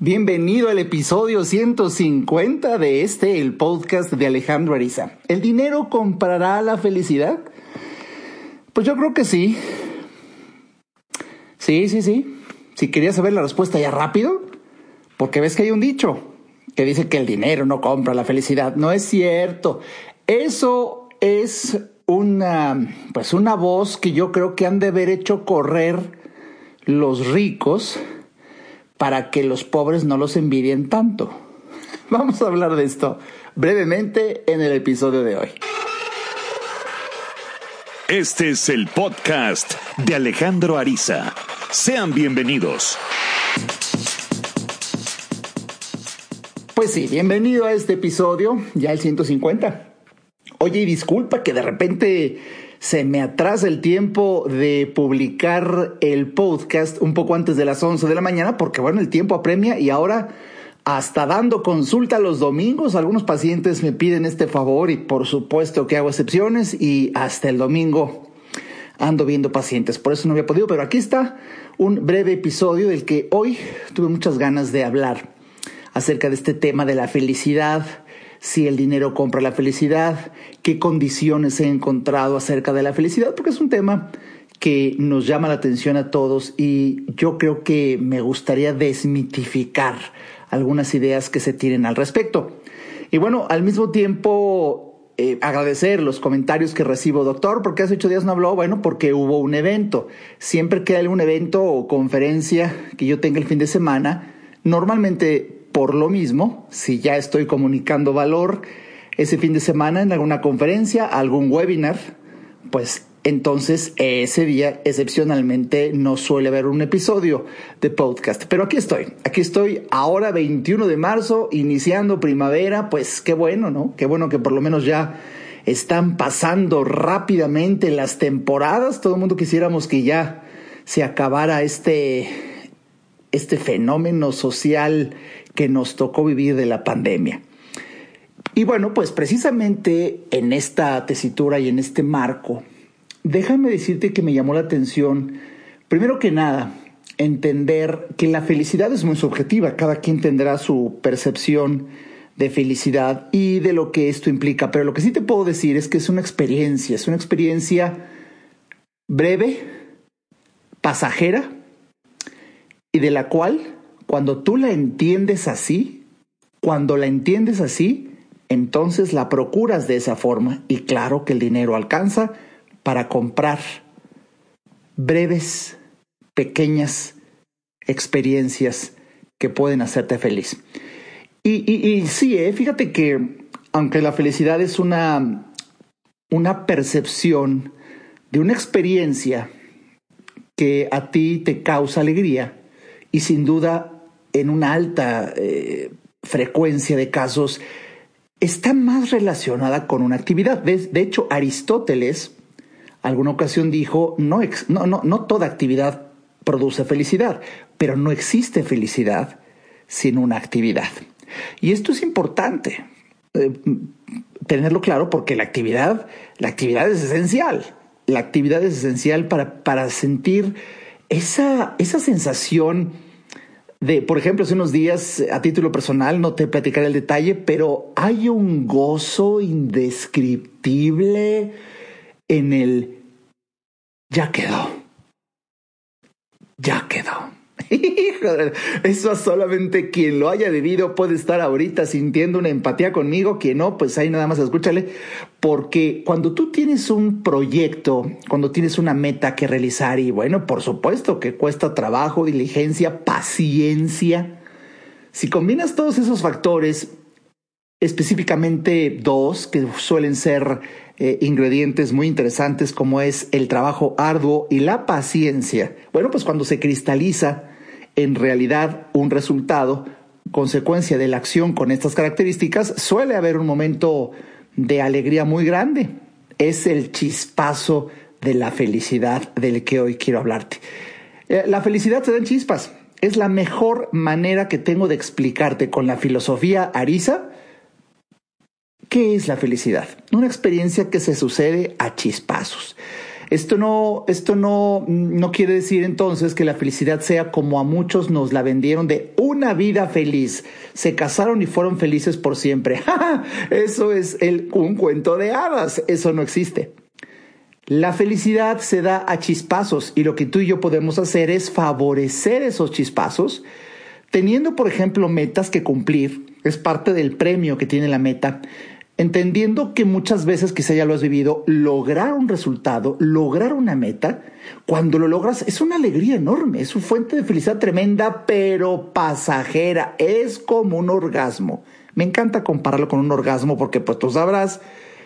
Bienvenido al episodio 150 de este, el podcast de Alejandro Ariza. ¿El dinero comprará la felicidad? Pues yo creo que sí. Sí, sí, sí. Si querías saber la respuesta ya rápido, porque ves que hay un dicho que dice que el dinero no compra la felicidad. No es cierto. Eso es una, pues una voz que yo creo que han de haber hecho correr los ricos para que los pobres no los envidien tanto. Vamos a hablar de esto brevemente en el episodio de hoy. Este es el podcast de Alejandro Ariza. Sean bienvenidos. Pues sí, bienvenido a este episodio, ya el 150. Oye, y disculpa que de repente se me atrasa el tiempo de publicar el podcast un poco antes de las 11 de la mañana, porque bueno, el tiempo apremia y ahora hasta dando consulta los domingos, algunos pacientes me piden este favor y por supuesto que hago excepciones y hasta el domingo ando viendo pacientes, por eso no había podido, pero aquí está un breve episodio del que hoy tuve muchas ganas de hablar acerca de este tema de la felicidad, si el dinero compra la felicidad, qué condiciones he encontrado acerca de la felicidad, porque es un tema que nos llama la atención a todos y yo creo que me gustaría desmitificar algunas ideas que se tienen al respecto. Y bueno, al mismo tiempo eh, agradecer los comentarios que recibo, doctor, porque hace ocho días no habló, bueno, porque hubo un evento. Siempre que hay algún evento o conferencia que yo tenga el fin de semana, normalmente por lo mismo, si ya estoy comunicando valor ese fin de semana en alguna conferencia, algún webinar, pues entonces ese día excepcionalmente no suele haber un episodio de podcast. Pero aquí estoy, aquí estoy ahora 21 de marzo, iniciando primavera, pues qué bueno, ¿no? Qué bueno que por lo menos ya están pasando rápidamente las temporadas. Todo el mundo quisiéramos que ya se acabara este, este fenómeno social que nos tocó vivir de la pandemia. Y bueno, pues precisamente en esta tesitura y en este marco, déjame decirte que me llamó la atención, primero que nada, entender que la felicidad es muy subjetiva, cada quien tendrá su percepción de felicidad y de lo que esto implica, pero lo que sí te puedo decir es que es una experiencia, es una experiencia breve, pasajera y de la cual cuando tú la entiendes así, cuando la entiendes así, entonces la procuras de esa forma y claro que el dinero alcanza para comprar breves, pequeñas experiencias que pueden hacerte feliz. Y, sí, ¿eh? fíjate que aunque la felicidad es una, una percepción de una experiencia que a ti te causa alegría y sin duda en una alta eh, frecuencia de casos está más relacionada con una actividad. De, hecho, Aristóteles alguna ocasión dijo, no, no, no, no toda actividad produce felicidad, pero no existe felicidad sin una actividad. Y esto es importante eh, tenerlo claro porque la actividad, la actividad es esencial. La actividad es esencial para, para sentir esa, esa sensación de, por ejemplo, hace unos días, a título personal, no te platicaré el detalle, pero hay un gozo indescriptible en el ya quedó. Ya quedó. Eso solamente quien lo haya vivido puede estar ahorita sintiendo una empatía conmigo, quien no, pues ahí nada más escúchale, porque cuando tú tienes un proyecto, cuando tienes una meta que realizar y bueno, por supuesto que cuesta trabajo, diligencia, paciencia, si combinas todos esos factores, específicamente dos que suelen ser eh, ingredientes muy interesantes como es el trabajo arduo y la paciencia, bueno, pues cuando se cristaliza en realidad un resultado, consecuencia de la acción con estas características, suele haber un momento de alegría muy grande. Es el chispazo de la felicidad del que hoy quiero hablarte. Eh, la felicidad se da en chispas. Es la mejor manera que tengo de explicarte con la filosofía Arisa qué es la felicidad. Una experiencia que se sucede a chispazos. Esto no, esto no, no quiere decir entonces que la felicidad sea como a muchos nos la vendieron de una vida feliz. Se casaron y fueron felices por siempre. Eso es el, un cuento de hadas. Eso no existe. La felicidad se da a chispazos y lo que tú y yo podemos hacer es favorecer esos chispazos, teniendo, por ejemplo, metas que cumplir. Es parte del premio que tiene la meta entendiendo que muchas veces, quizá ya lo has vivido, lograr un resultado, lograr una meta, cuando lo logras es una alegría enorme, es una fuente de felicidad tremenda, pero pasajera, es como un orgasmo. Me encanta compararlo con un orgasmo porque pues tú sabrás,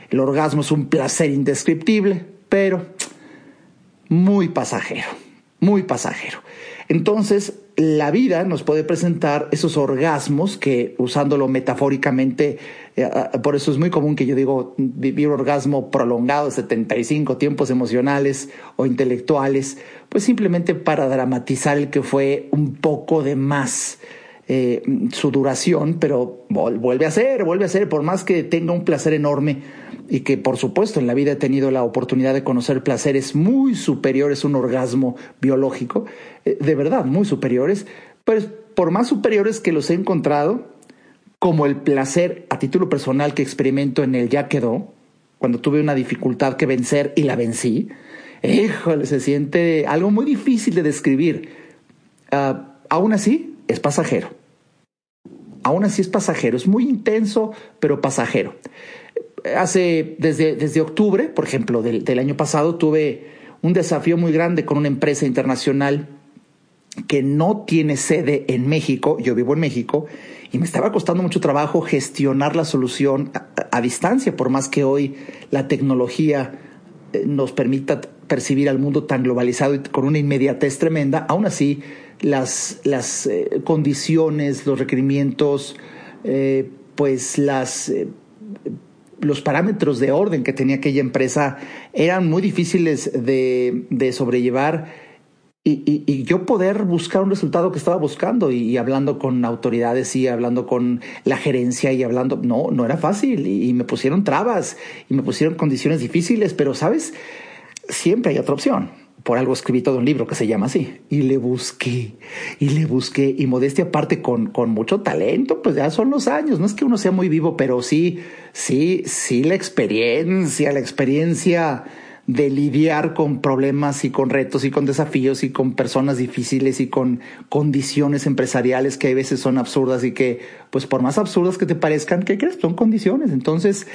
el orgasmo es un placer indescriptible, pero muy pasajero, muy pasajero. Entonces, la vida nos puede presentar esos orgasmos que, usándolo metafóricamente, eh, por eso es muy común que yo digo vivir orgasmo prolongado, 75 tiempos emocionales o intelectuales, pues simplemente para dramatizar el que fue un poco de más. Eh, su duración, pero vuelve a ser, vuelve a ser, por más que tenga un placer enorme y que por supuesto en la vida he tenido la oportunidad de conocer placeres muy superiores a un orgasmo biológico, eh, de verdad, muy superiores, pues por más superiores que los he encontrado, como el placer a título personal que experimento en el ya quedó, cuando tuve una dificultad que vencer y la vencí, híjole, se siente algo muy difícil de describir. Ah, aún así, es pasajero. Aún así es pasajero, es muy intenso, pero pasajero. Hace, desde, desde octubre, por ejemplo, del, del año pasado, tuve un desafío muy grande con una empresa internacional que no tiene sede en México, yo vivo en México, y me estaba costando mucho trabajo gestionar la solución a, distancia, por más que hoy la tecnología eh, nos permita percibir al mundo tan globalizado y con una inmediatez tremenda, aún así las, las eh, condiciones, los requerimientos, eh, pues las los parámetros de orden que tenía aquella empresa eran muy difíciles de, de sobrellevar y, y, yo poder buscar un resultado que estaba buscando y, hablando con autoridades y hablando con la gerencia y hablando, no, no era fácil y, me pusieron trabas y me pusieron condiciones difíciles, pero sabes, siempre hay otra opción. Por algo escribí todo un libro que se llama así. Y le busqué, y le busqué, y modestia aparte con, con mucho talento, pues ya son los años. No es que uno sea muy vivo, pero sí, sí, sí la experiencia, la experiencia de lidiar con problemas y con retos y con desafíos y con personas difíciles y con condiciones empresariales que a veces son absurdas y que, pues por más absurdas que te parezcan, ¿qué crees? Son condiciones. Entonces,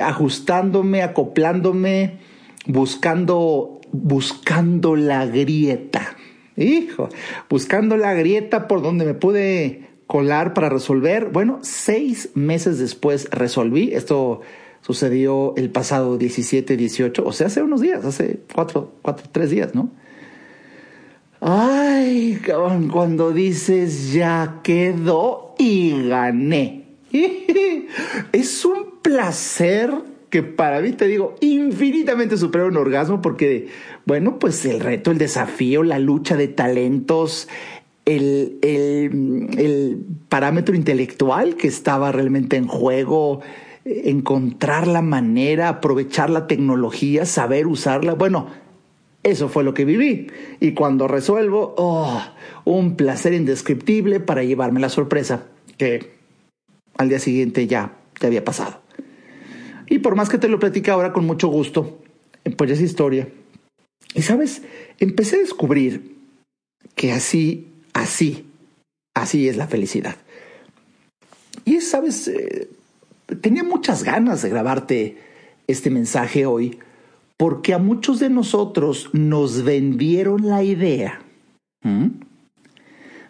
ajustándome, acoplándome, buscando, buscando la grieta. Hijo, buscando la grieta por donde me pude colar para resolver. Bueno, seis meses después resolví. Esto sucedió el pasado 17, 18, o sea, hace unos días, hace cuatro, cuatro, tres días, ¿no? Ay, cabrón, cuando dices ya quedó y gané. Es un placer que para mí te digo infinitamente supera un orgasmo porque, bueno, pues el reto, el desafío, la lucha de talentos, el, el, el parámetro intelectual que estaba realmente en juego, encontrar la manera, aprovechar la tecnología, saber usarla. Bueno, eso fue lo que viví. Y cuando resuelvo, oh, un placer indescriptible para llevarme la sorpresa que al día siguiente ya te había pasado. Y por más que te lo platique ahora con mucho gusto, pues es historia. Y sabes, empecé a descubrir que así, así, así es la felicidad. Y es, sabes, eh, tenía muchas ganas de grabarte este mensaje hoy porque a muchos de nosotros nos vendieron la idea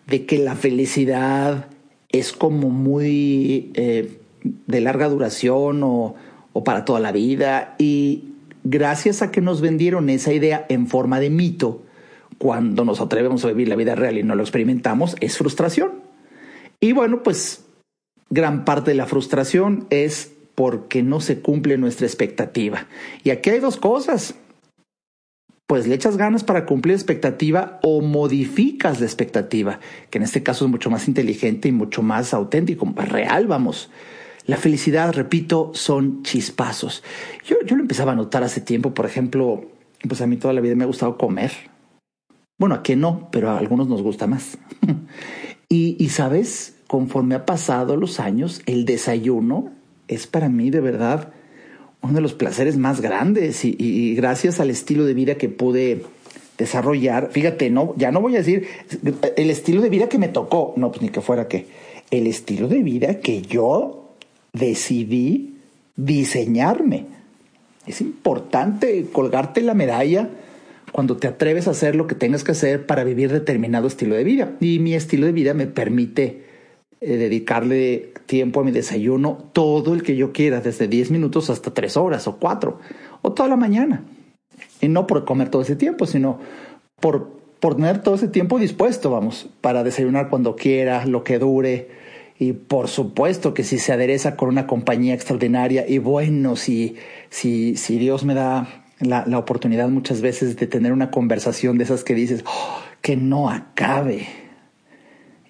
de que la felicidad es como muy eh, de larga duración o, o para toda la vida y gracias a que nos vendieron esa idea en forma de mito, cuando nos atrevemos a vivir la vida real y no lo experimentamos, es frustración. Y bueno, pues gran parte de la frustración es porque no se cumple nuestra expectativa. Y aquí hay dos cosas. Pues le echas ganas para cumplir expectativa o modificas la expectativa, que en este caso es mucho más inteligente y mucho más auténtico, real, vamos. La felicidad, repito, son chispazos. Yo, yo lo empezaba a notar hace tiempo, por ejemplo, pues a mí toda la vida me ha gustado comer. Bueno, a qué no, pero a algunos nos gusta más. y, y sabes, conforme ha pasado los años, el desayuno es para mí de verdad uno de los placeres más grandes y, y, gracias al estilo de vida que pude desarrollar, fíjate, no, ya no voy a decir el estilo de vida que me tocó, no, pues ni que fuera que, el estilo de vida que yo decidí diseñarme. Es importante colgarte la medalla cuando te atreves a hacer lo que tengas que hacer para vivir determinado estilo de vida. Y mi estilo de vida me permite eh, dedicarle tiempo a mi desayuno todo el que yo quiera, desde 10 minutos hasta 3 horas o 4, o toda la mañana. Y no por comer todo ese tiempo, sino por, por tener todo ese tiempo dispuesto, vamos, para desayunar cuando quiera, lo que dure, y por supuesto que si se adereza con una compañía extraordinaria y bueno, si, si, si Dios me da la, la, oportunidad muchas veces de tener una conversación de esas que dices, oh, que no acabe.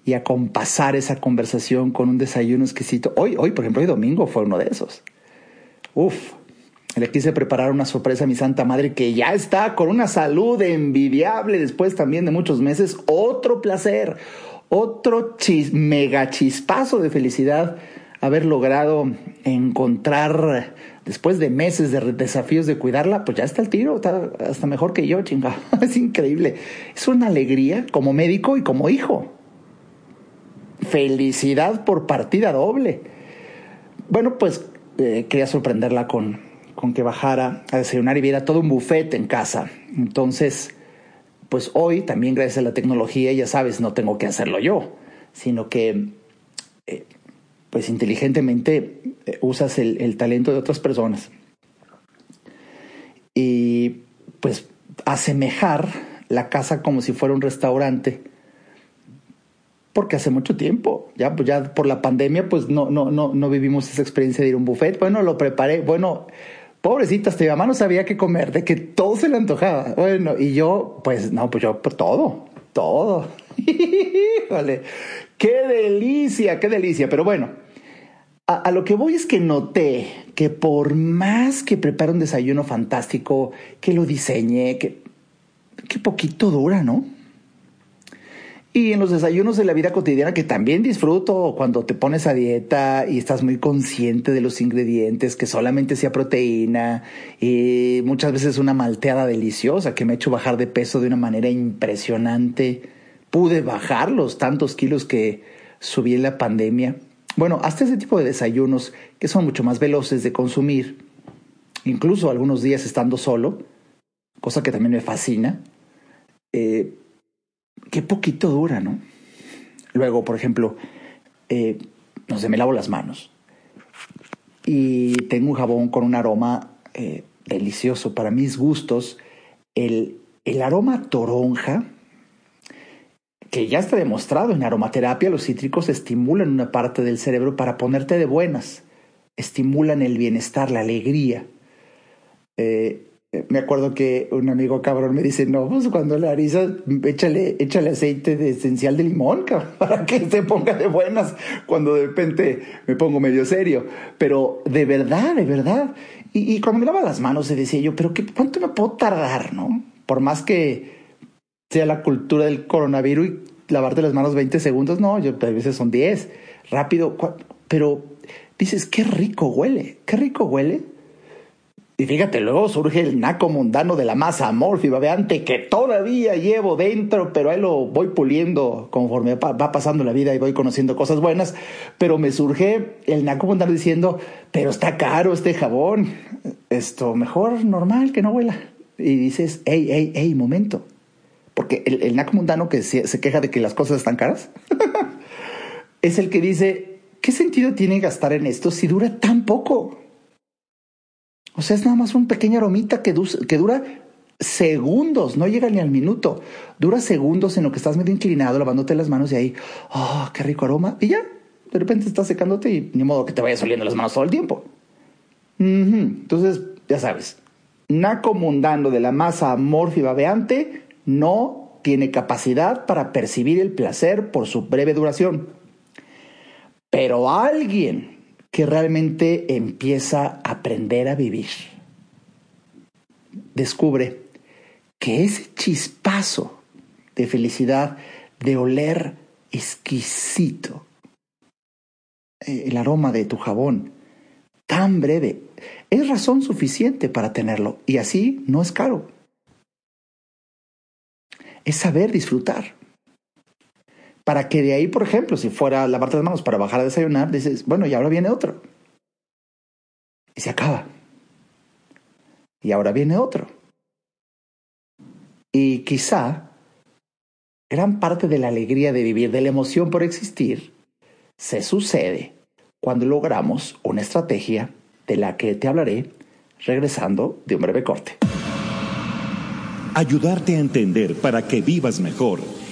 Y acompasar esa conversación con un desayuno exquisito. Hoy, hoy, por ejemplo, hoy domingo fue uno de esos. Uf, le quise preparar una sorpresa a mi Santa Madre que ya está con una salud envidiable después también de muchos meses. Otro placer, otro chis, mega chispazo de felicidad haber logrado encontrar después de meses de desafíos de cuidarla, pues ya está el tiro, está hasta mejor que yo, chinga. Es increíble. Es una alegría como médico y como hijo. Felicidad por partida doble. Bueno, pues eh, quería sorprenderla con, con que bajara a desayunar y viera todo un buffet en casa. Entonces, pues hoy también gracias a la tecnología, ya sabes, no tengo que hacerlo yo, sino que eh, pues inteligentemente eh, usas el, el, talento de otras personas. Y pues asemejar la casa como si fuera un restaurante, porque hace mucho tiempo, ya, pues ya por la pandemia, pues no, no, no, no vivimos esa experiencia de ir a un buffet. Bueno, lo preparé, bueno, Pobrecita, mi mamá no sabía qué comer, de que todo se le antojaba. Bueno, y yo, pues no, pues yo, pues todo, todo. Híjole, qué delicia, qué delicia. Pero bueno, a, lo que voy es que noté que por más que prepare un desayuno fantástico, que lo diseñe, que, que poquito dura, ¿no? Y en los desayunos de la vida cotidiana que también disfruto cuando te pones a dieta y estás muy consciente de los ingredientes, que solamente sea proteína y muchas veces una malteada deliciosa que me ha hecho bajar de peso de una manera impresionante. Pude bajar los tantos kilos que subí en la pandemia. Bueno, hasta ese tipo de desayunos que son mucho más veloces de consumir, incluso algunos días estando solo, cosa que también me fascina. Eh, qué poquito dura, ¿no? Luego, por ejemplo, eh, no sé, me lavo las manos y tengo un jabón con un aroma eh, delicioso para mis gustos. El, el aroma toronja, que ya está demostrado en aromaterapia, los cítricos estimulan una parte del cerebro para ponerte de buenas, estimulan el bienestar, la alegría. Eh, me acuerdo que un amigo cabrón me dice, no, pues cuando la harisa, échale, échale aceite de esencial de limón, para que se ponga de buenas cuando de repente me pongo medio serio. Pero de verdad, de verdad. Y, y cuando me lava las manos, se decía yo, pero qué, ¿cuánto me puedo tardar, no? Por más que sea la cultura del coronavirus y lavarte las manos 20 segundos, no, yo a veces son 10, rápido, pero dices, qué rico huele, qué rico huele y fíjate, luego surge el naco mundano de la masa amorfa babeante que todavía llevo dentro, pero ahí lo voy puliendo conforme va pasando la vida y voy conociendo cosas buenas. Pero me surge el naco mundano diciendo, pero está caro este jabón, esto mejor normal que no huela. Y dices, hey, hey, hey, momento. Porque el, el naco mundano que se, se queja de que las cosas están caras es el que dice, ¿qué sentido tiene gastar en esto si dura tan poco? O sea, es nada más un pequeño aromita que, dura segundos, no llega ni al minuto. Dura segundos en lo que estás medio inclinado, lavándote las manos y ahí, oh, qué rico aroma. Y ya, de repente estás secándote y ni modo que te vayas oliendo las manos todo el tiempo. Entonces, ya sabes, naco mundano de la masa amorfa y babeante no tiene capacidad para percibir el placer por su breve duración. Pero alguien que realmente empieza a aprender a vivir. Descubre que ese chispazo de felicidad, de oler exquisito, eh, el aroma de tu jabón, tan breve, es razón suficiente para tenerlo y así no es caro. Es saber disfrutar. Para que de ahí, por ejemplo, si fuera lavarte las manos para bajar a desayunar, dices, bueno, y ahora viene otro. Y se acaba. Y ahora viene otro. Y quizá gran parte de la alegría de vivir, de la emoción por existir, se sucede cuando logramos una estrategia de la que te hablaré regresando de un breve corte. Ayudarte a entender para que vivas mejor.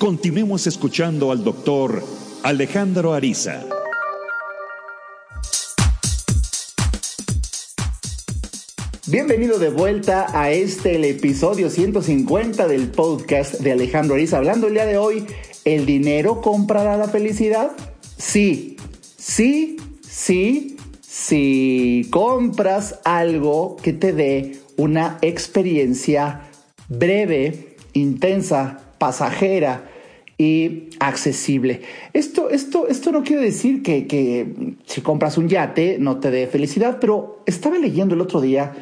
Continuemos escuchando al doctor Alejandro Ariza. Bienvenido de vuelta a este, el episodio 150 del podcast de Alejandro Ariza. Hablando el día de hoy, ¿el dinero comprará la felicidad? Sí, sí, sí, si compras algo que te dé una experiencia breve, intensa, pasajera y accesible. Esto, esto, esto no quiere decir que, que si compras un yate no te dé felicidad, pero estaba leyendo el otro día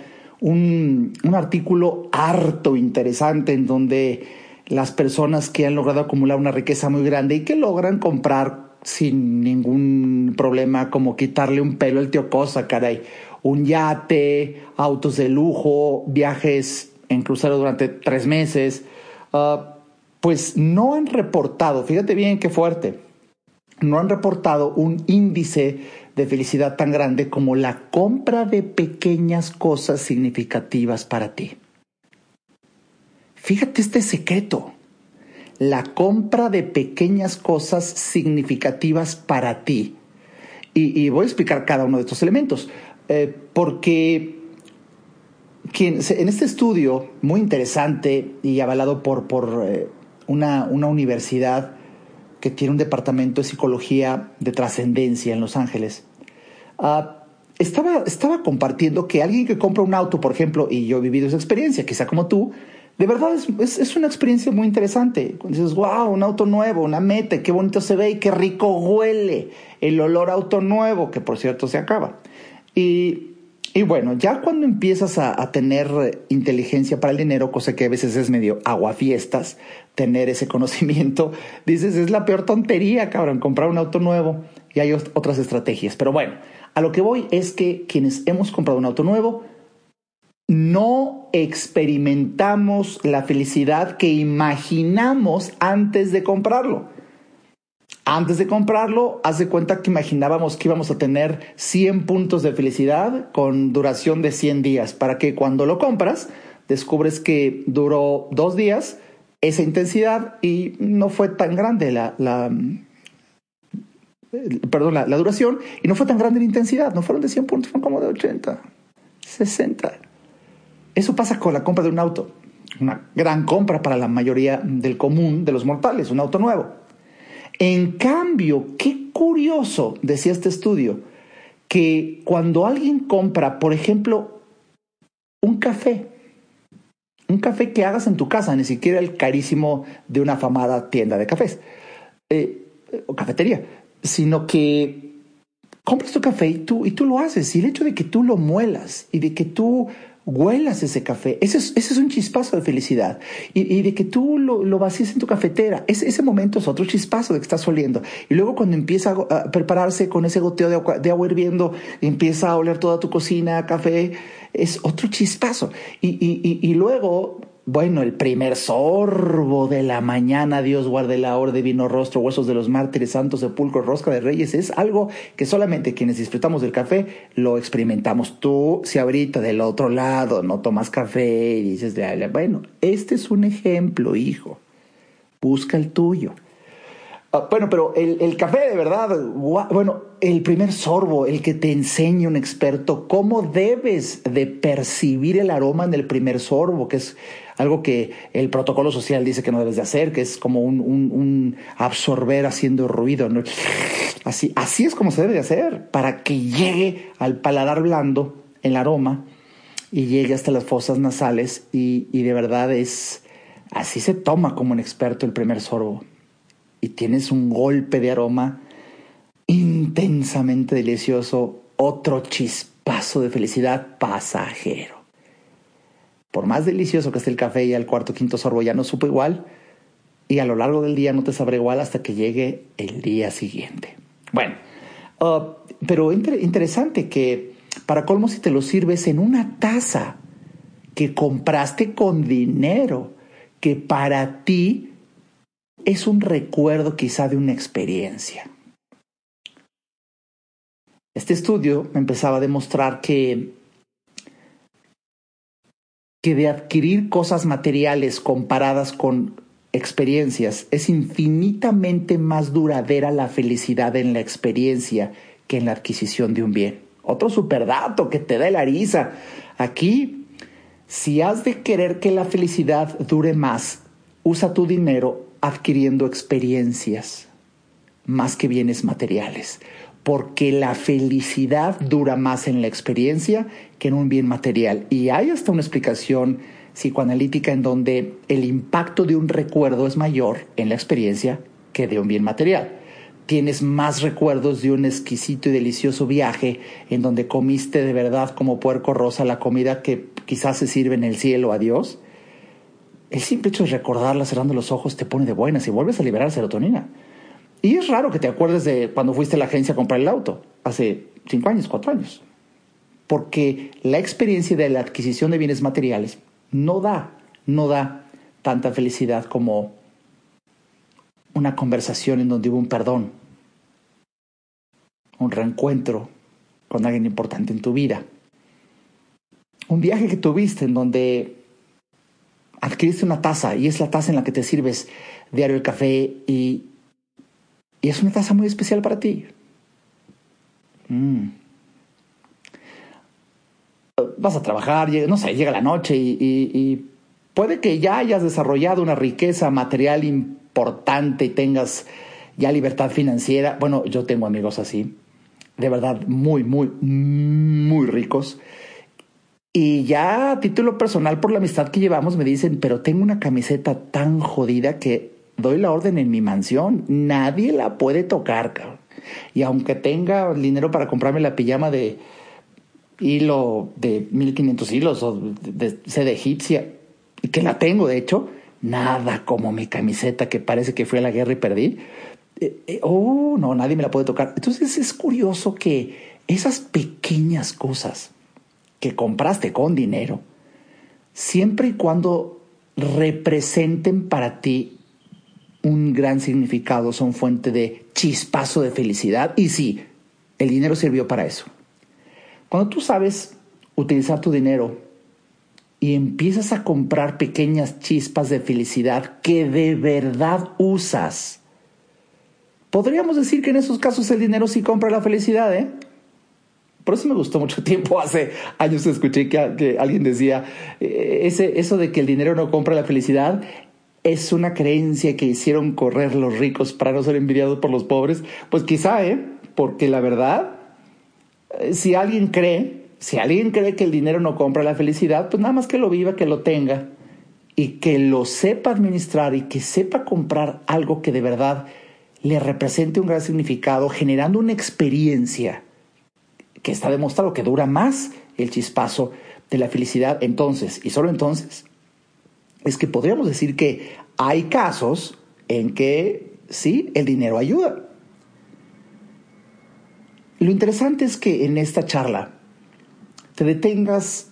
un, un artículo harto interesante en donde las personas que han logrado acumular una riqueza muy grande y que logran comprar sin ningún problema como quitarle un pelo al tío Cosa, caray. Un yate, autos de lujo, viajes en crucero durante tres meses, ah, pues no han reportado, fíjate bien qué fuerte, no han reportado un índice de felicidad tan grande como la compra de pequeñas cosas significativas para ti. Fíjate este secreto, la compra de pequeñas cosas significativas para ti. Y, voy a explicar cada uno de estos elementos, eh, porque en este estudio muy interesante y avalado por, por eh, una, una universidad que tiene un departamento de psicología de trascendencia en Los Ángeles, Ah, estaba, estaba compartiendo que alguien que compra un auto, por ejemplo, y yo he vivido esa experiencia, quizá como tú, de verdad es, es, una experiencia muy interesante. Cuando dices, wow, un auto nuevo, una meta, qué bonito se ve y qué rico huele el olor auto nuevo, que por cierto se acaba. Y, y bueno, ya cuando empiezas a, tener inteligencia para el dinero, cosa que a veces es medio aguafiestas, tener ese conocimiento, dices, es la peor tontería, cabrón, comprar un auto nuevo. Y hay otras estrategias. Pero bueno, a lo que voy es que quienes hemos comprado un auto nuevo, no experimentamos la felicidad que imaginamos antes de comprarlo. Antes de comprarlo, haz de cuenta que imaginábamos que íbamos a tener 100 puntos de felicidad con duración de 100 días, para que cuando lo compras, descubres que duró dos días esa intensidad y no fue tan grande la, la, perdón, la, duración, y no fue tan grande la intensidad, no fueron de 100 puntos, fueron como de 80, 60. Eso pasa con la compra de un auto, una gran compra para la mayoría del común de los mortales, un auto nuevo. En cambio, qué curioso, decía este estudio, que cuando alguien compra, por ejemplo, un café, un café que hagas en tu casa, ni siquiera el carísimo de una afamada tienda de cafés eh, o cafetería, sino que compras tu café y tú, y tú lo haces. Y el hecho de que tú lo muelas y de que tú huelas ese café. Ese es, ese es un chispazo de felicidad. Y, de que tú lo, lo vacíes en tu cafetera. Ese, ese momento es otro chispazo de que estás oliendo. Y luego cuando empieza a, prepararse con ese goteo de agua, de agua hirviendo, empieza a oler toda tu cocina, café, es otro chispazo. Y, y, y luego bueno, el primer sorbo de la mañana, Dios guarde la hora de vino rostro, huesos de los mártires, santos sepulcros, rosca de reyes, es algo que solamente quienes disfrutamos del café lo experimentamos. Tú, si ahorita del otro lado no tomas café y dices, bueno, este es un ejemplo, hijo, busca el tuyo. Ah, bueno, pero el, café de verdad, bueno, el primer sorbo, el que te enseña un experto cómo debes de percibir el aroma en el primer sorbo, que es algo que el protocolo social dice que no debes de hacer, que es como un, absorber haciendo ruido. Así, así es como se debe de hacer, para que llegue al paladar blando el aroma y llegue hasta las fosas nasales y, y de verdad es, así se toma como un experto el primer sorbo y tienes un golpe de aroma intensamente delicioso, otro chispazo de felicidad pasajero. Por más delicioso que esté el café y al cuarto quinto sorbo ya no supo igual y a lo largo del día no te sabrá igual hasta que llegue el día siguiente. Bueno, uh, pero interesante que para colmo si te lo sirves en una taza que compraste con dinero, que para ti es un recuerdo quizá de una experiencia. Este estudio empezaba a demostrar que, que de adquirir cosas materiales comparadas con experiencias es infinitamente más duradera la felicidad en la experiencia que en la adquisición de un bien. Otro superdato que te da la risa. Aquí, si has de querer que la felicidad dure más, usa tu dinero adquiriendo experiencias más que bienes materiales, porque la felicidad dura más en la experiencia que en un bien material. Y hay hasta una explicación psicoanalítica en donde el impacto de un recuerdo es mayor en la experiencia que de un bien material. Tienes más recuerdos de un exquisito y delicioso viaje en donde comiste de verdad como puerco rosa la comida que quizás se sirve en el cielo a Dios el simple hecho de recordarla cerrando los ojos te pone de buenas y vuelves a liberar serotonina. Y es raro que te acuerdes de cuando fuiste a la agencia a comprar el auto, hace cinco años, cuatro años. Porque la experiencia de la adquisición de bienes materiales no da, no da tanta felicidad como una conversación en donde hubo un perdón, un reencuentro con alguien importante en tu vida, un viaje que tuviste en donde adquiriste una taza y es la taza en la que te sirves diario el café y, y es una taza muy especial para ti. Mm. Vas a trabajar, no sé, llega la noche y, y, puede que ya hayas desarrollado una riqueza material importante y tengas ya libertad financiera. Bueno, yo tengo amigos así, de verdad muy, muy, muy ricos y ya a título personal, por la amistad que llevamos, me dicen, pero tengo una camiseta tan jodida que doy la orden en mi mansión. Nadie la puede tocar. Y aunque tenga dinero para comprarme la pijama de hilo de 1500 hilos o de seda egipcia, que la tengo, de hecho, nada como mi camiseta que parece que fui a la guerra y perdí. Eh, eh, oh, no, nadie me la puede tocar. Entonces es curioso que esas pequeñas cosas que compraste con dinero, siempre y cuando representen para ti un gran significado, son fuente de chispazo de felicidad. Y sí, el dinero sirvió para eso. Cuando tú sabes utilizar tu dinero y empiezas a comprar pequeñas chispas de felicidad que de verdad usas, podríamos decir que en esos casos el dinero sí compra la felicidad, ¿eh? Por eso me gustó mucho tiempo. Hace años escuché que, alguien decía, eh, ese, eso de que el dinero no compra la felicidad es una creencia que hicieron correr los ricos para no ser envidiados por los pobres. Pues quizá, ¿eh? Porque la verdad, eh, si alguien cree, si alguien cree que el dinero no compra la felicidad, pues nada más que lo viva, que lo tenga y que lo sepa administrar y que sepa comprar algo que de verdad le represente un gran significado, generando una experiencia que está demostrado que dura más el chispazo, de la felicidad entonces, y solo entonces, es que podríamos decir que hay casos en que sí, el dinero ayuda. Lo interesante es que en esta charla te detengas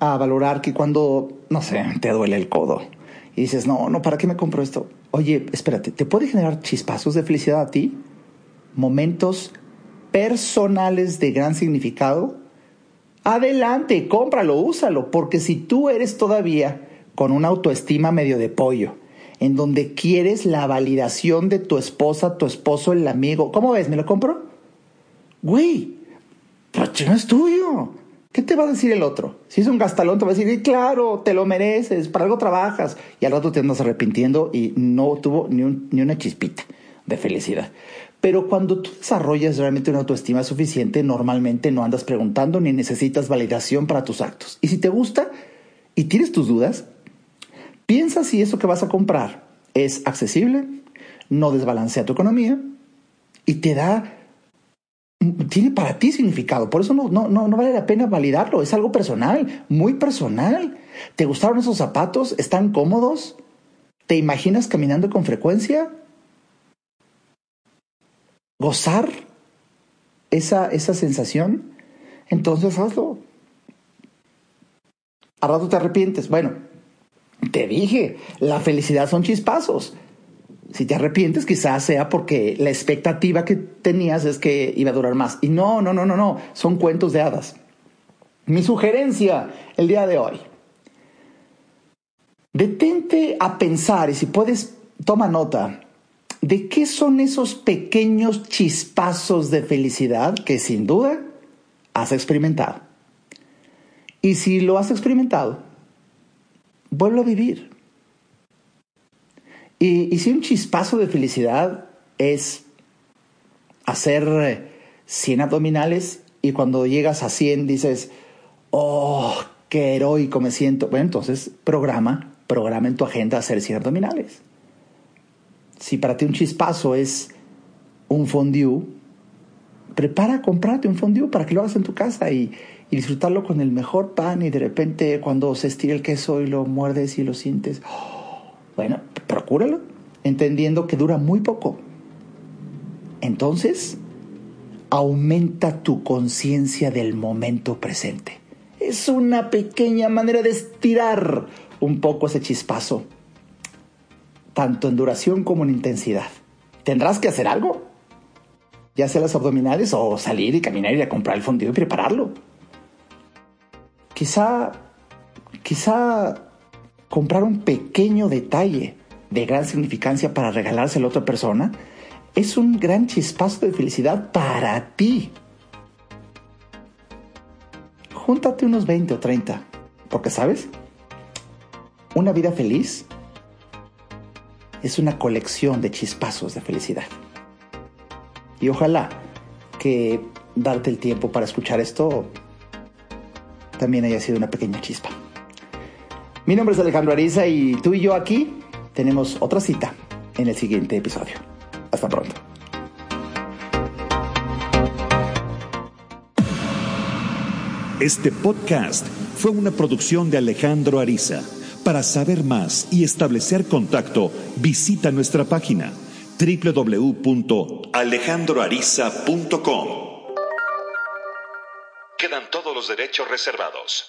a valorar que cuando, no sé, te duele el codo y dices, no, no, ¿para qué me compro esto? Oye, espérate, ¿te puede generar chispazos de felicidad a ti? Momentos personales de gran significado. Adelante, cómpralo, úsalo, porque si tú eres todavía con una autoestima medio de pollo, en donde quieres la validación de tu esposa, tu esposo, el amigo, ¿cómo ves? ¿Me lo compro? Güey, pero no es tuyo. ¿Qué te va a decir el otro? Si es un gastalón, te va a decir, claro, te lo mereces, para algo trabajas. Y al rato te andas arrepintiendo y no tuvo ni, ni una chispita de felicidad. Pero cuando tú desarrollas realmente una autoestima suficiente, normalmente no andas preguntando ni necesitas validación para tus actos. Y si te gusta y tienes tus dudas, piensa si eso que vas a comprar es accesible, no desbalancea tu economía y te da tiene para ti significado. Por eso no, no, no, vale la pena validarlo. Es algo personal, muy personal. ¿Te gustaron esos zapatos? ¿Están cómodos? ¿Te imaginas caminando con frecuencia? ¿Gozar esa, esa sensación? Entonces hazlo. A rato te arrepientes. Bueno, te dije, la felicidad son chispazos. Si te arrepientes, quizás sea porque la expectativa que tenías es que iba a durar más. Y no, no, no, no, no, son cuentos de hadas. Mi sugerencia el día de hoy. Detente a pensar y si puedes, toma nota de qué son esos pequeños chispazos de felicidad que sin duda has experimentado. Y si lo has experimentado, vuelvo a vivir. Y, si un chispazo de felicidad es hacer 100 abdominales y cuando llegas a 100 dices, oh, qué heroico me siento. Bueno, entonces programa, programa en tu agenda hacer 100 abdominales. Si para ti un chispazo es un fondue, prepara, comprate un fondue para que lo hagas en tu casa y, disfrutarlo con el mejor pan y de repente cuando se estira el queso y lo muerdes y lo sientes, bueno, procúralo, entendiendo que dura muy poco. Entonces, aumenta tu conciencia del momento presente. Es una pequeña manera de estirar un poco ese chispazo, tanto en duración como en intensidad. Tendrás que hacer algo, ya sea las abdominales o salir y caminar y ir a comprar el fondido y prepararlo. Quizá, quizá comprar un pequeño detalle de gran significancia para regalárselo a otra persona, es un gran chispazo de felicidad para ti. Júntate unos 20 o 30, porque sabes, una vida feliz es una colección de chispazos de felicidad. Y ojalá que darte el tiempo para escuchar esto también haya sido una pequeña chispa. Mi nombre es Alejandro Ariza y tú y yo aquí tenemos otra cita en el siguiente episodio. Hasta pronto. Este podcast fue una producción de Alejandro Ariza. Para saber más y establecer contacto, visita nuestra página www.alejandroariza.com. Quedan todos los derechos reservados.